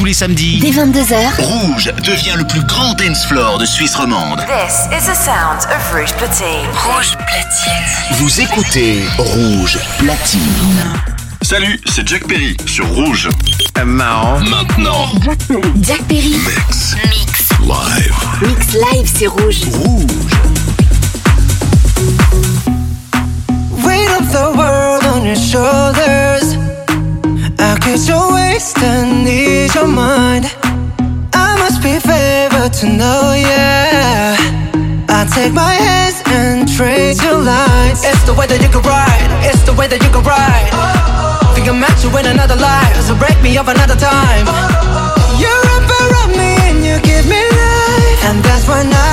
tous les samedis. Dès 22h, Rouge devient le plus grand dance floor de Suisse romande. This is the sound of Rouge Platine. Rouge Platine. Vous écoutez Rouge Platine. Salut, c'est Jack Perry sur Rouge. Marrant. Maintenant. Jack Perry. Mix. Live. Mix live, c'est Rouge. Rouge. Weight of the world on your shoulders. How could you waste and ease your mind? I must be favored to know, yeah. I take my hands and trace your lines. It's the way that you can ride. It's the way that you can ride. Oh, oh. Think I met you in another life, so break me up another time. Oh, you wrap around me and you give me life, and that's why I.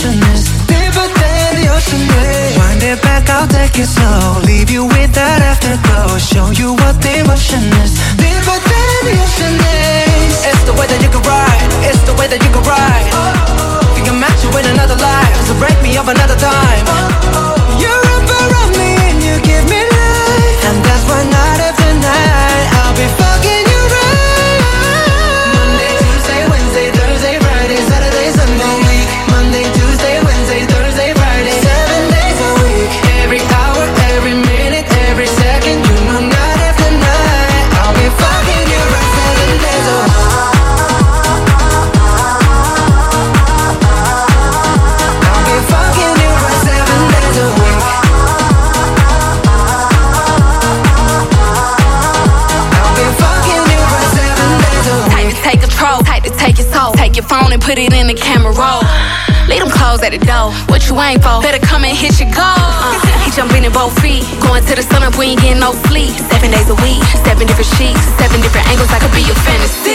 ocean is deeper than the ocean is. Wind it back, I'll take it slow. Leave you with that afterglow. Show you what the emotion is. Deeper than the ocean is. It's the way that you can ride. It's the way that you can ride. Oh. Think I'm at you with another life. So break me up another time. days a week, seven different sheets, seven different angles. I could be your fantasy.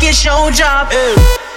like it's your job. Yeah.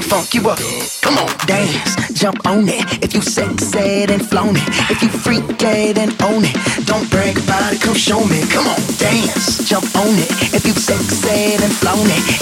tell funk you up. Come on, dance, jump on it. If you sexy, and flown it. If you freaky, and own it. Don't break about it, come show me. Come on, dance, jump on it. If you sexy, and flown it.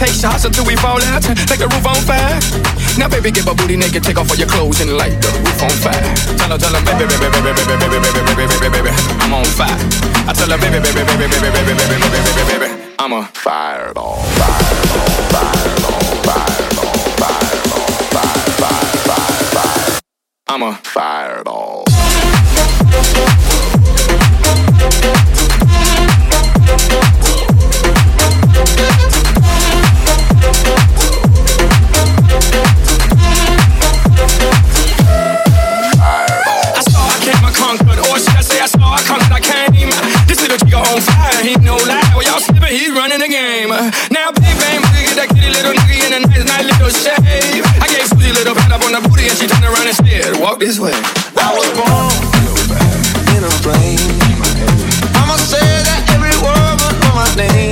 Take shots until we fall out like the roof on fire. Now, baby, get my booty naked, take off all your clothes and light the roof on fire. Tell her, tell her, baby, baby, baby, baby, baby, baby, baby, baby, baby, I'm on fire. I tell her, baby, baby, baby, baby, baby, baby, baby, baby, baby, baby, I'm a fireball, fireball, fireball, fireball, fireball, fire, fire, fire, fire. I'm a fireball. On fire, he no lie. Well, y'all slipping, he's running the game. Now, big bang, boogie, get that kitty little nigga in a nice, nice little shave. I gave Susie little pat up on the booty, and she turned around and said, Walk this way. I was born in a flame. I'ma say that every word know my name.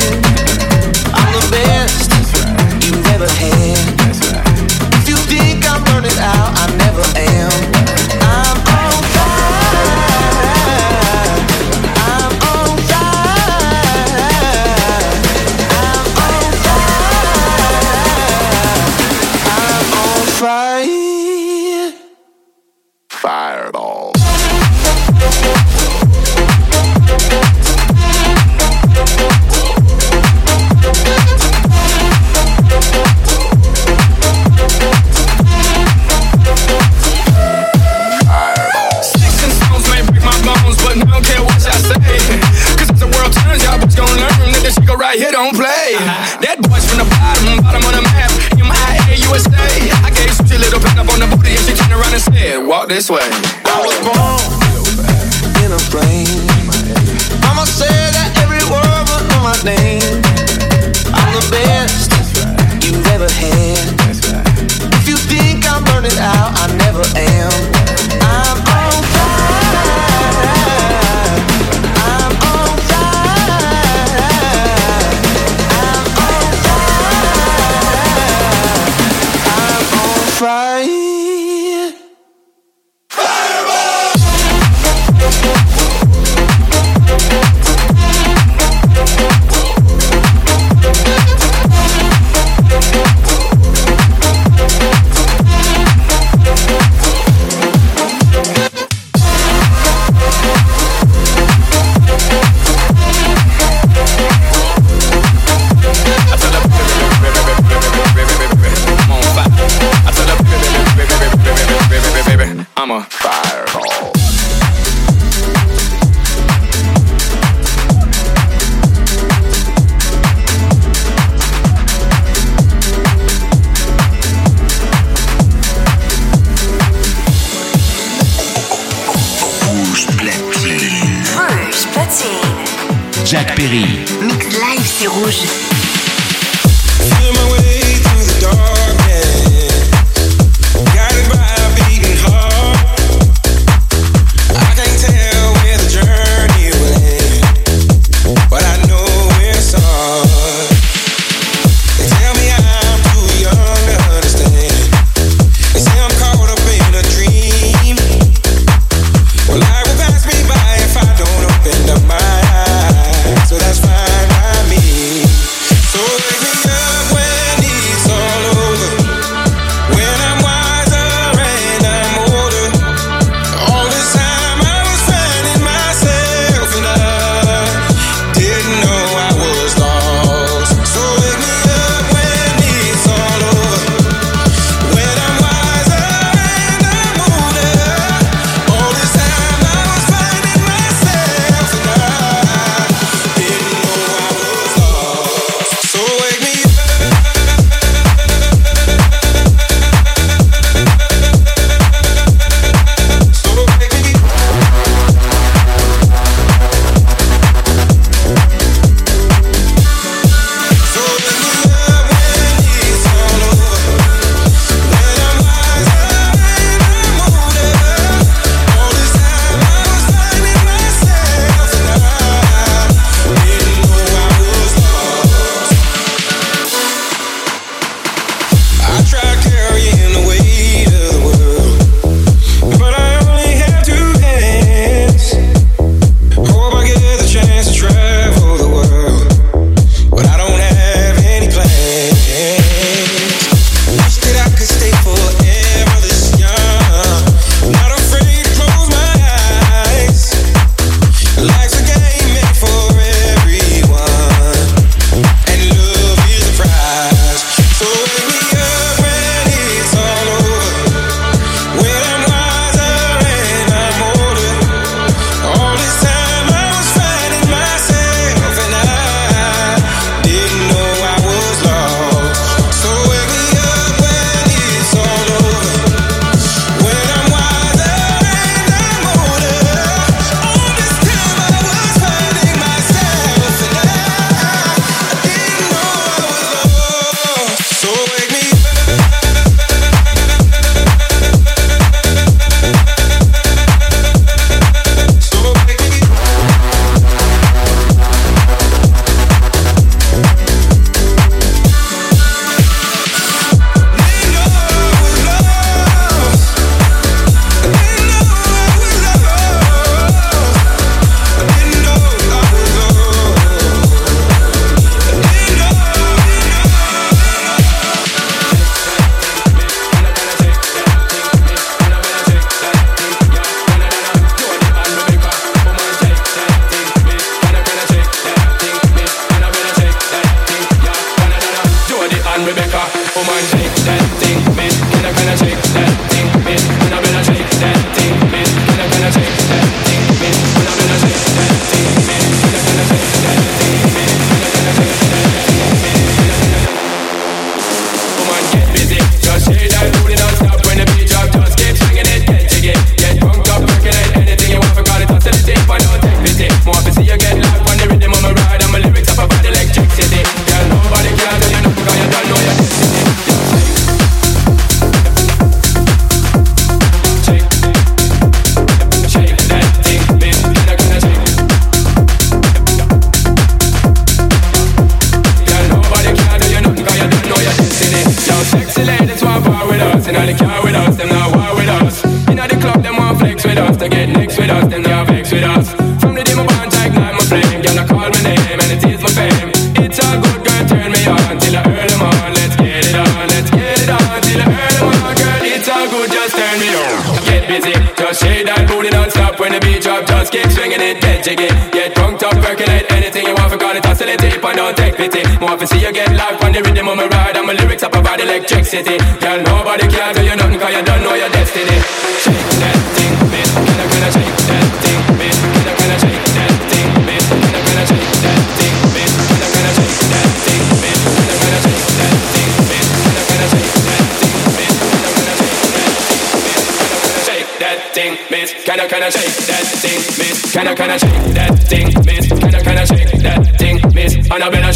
busy. Just shake that booty don't stop when the beat drop. Just keep swinging it, get jiggy. Get drunk, top, percolate anything you want. For call it oscillate, tape I don't take pity. More to see you get locked on the rhythm of my ride. And my lyrics up about electricity. Girl, nobody can tell you nothing 'cause you don't know you're Can I, can I shake that thing, miss? Can I, can I shake that thing, miss? Can I, can I shake that thing, miss? And I better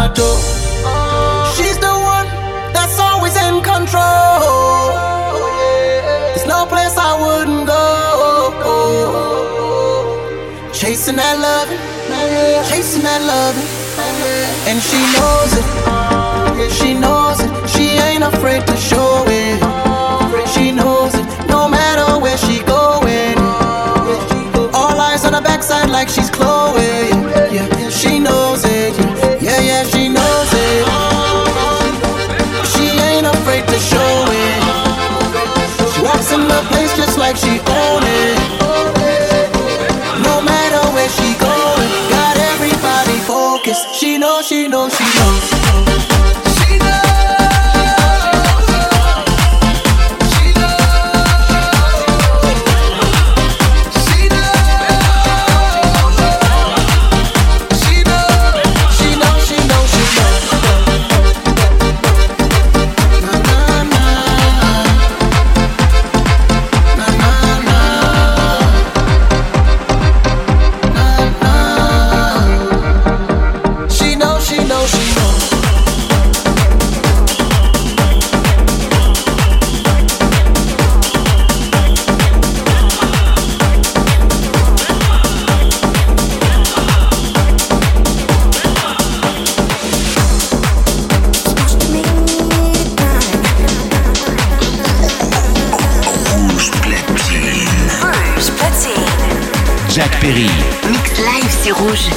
She's the one that's always in control. There's no place I wouldn't go. Chasing that love, chasing that love, and she knows it. She knows it. She ain't afraid to show it. She knows it. No matter where she going, all eyes on her backside like she's. Perry. Mix live, c'est rouge.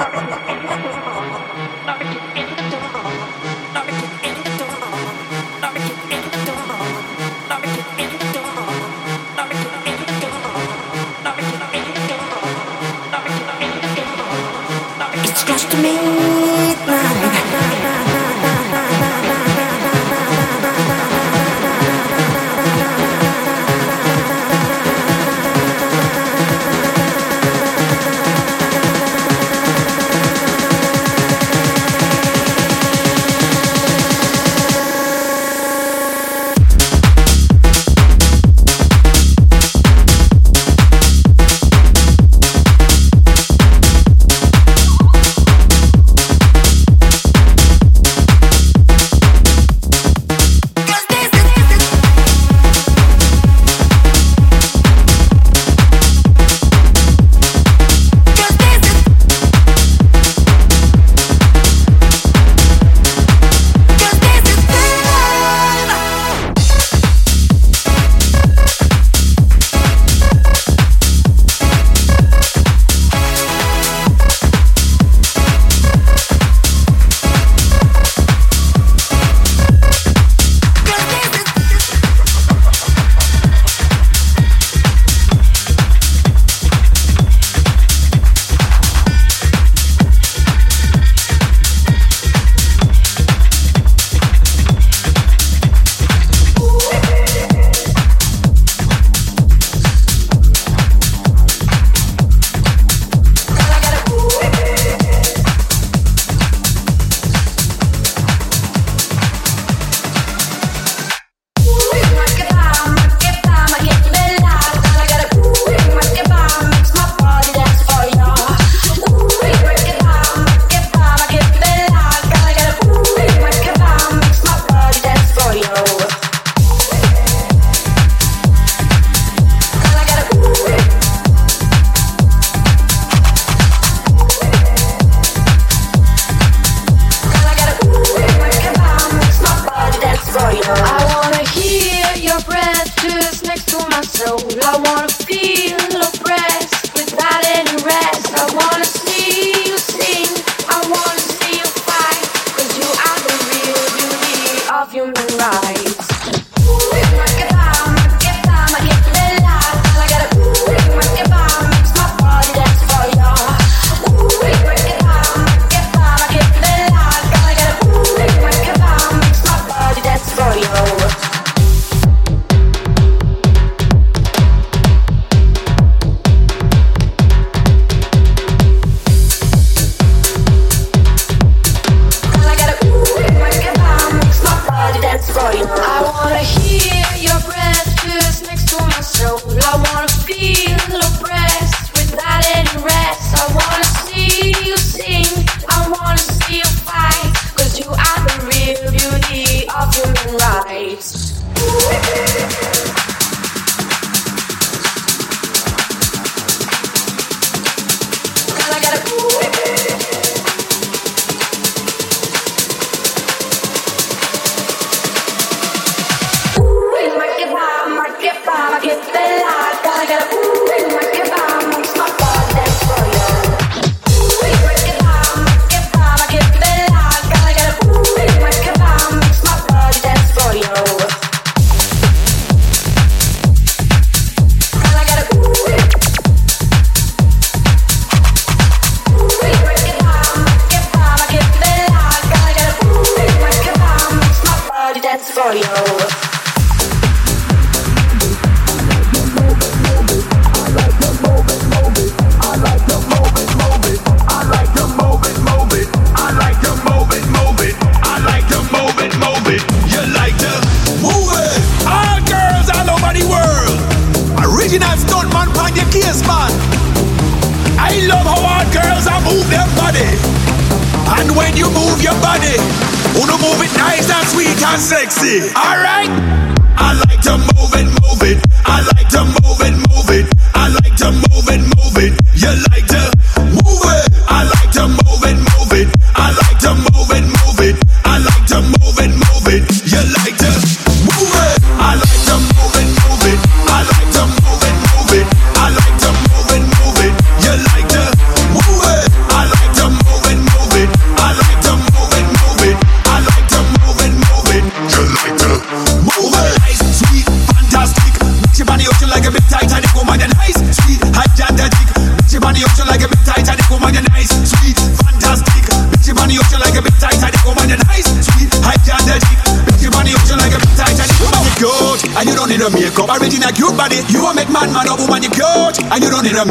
It's close to midnight. Thank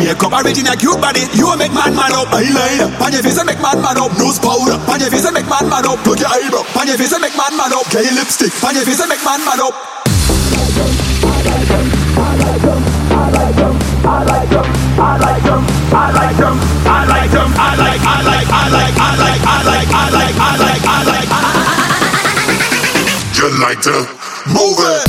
Make up already in a cute body. You make man man up. Eyeliner. Pan your face make man man up. Nose powder. Pan your face make man man up. Plug your eyebrow. Pan your face make man man up. Get your lipstick. Pan your face make man man up. I I I I I like, I like, I like, I like, I like, I like, I like, I like, I like. You like to move it.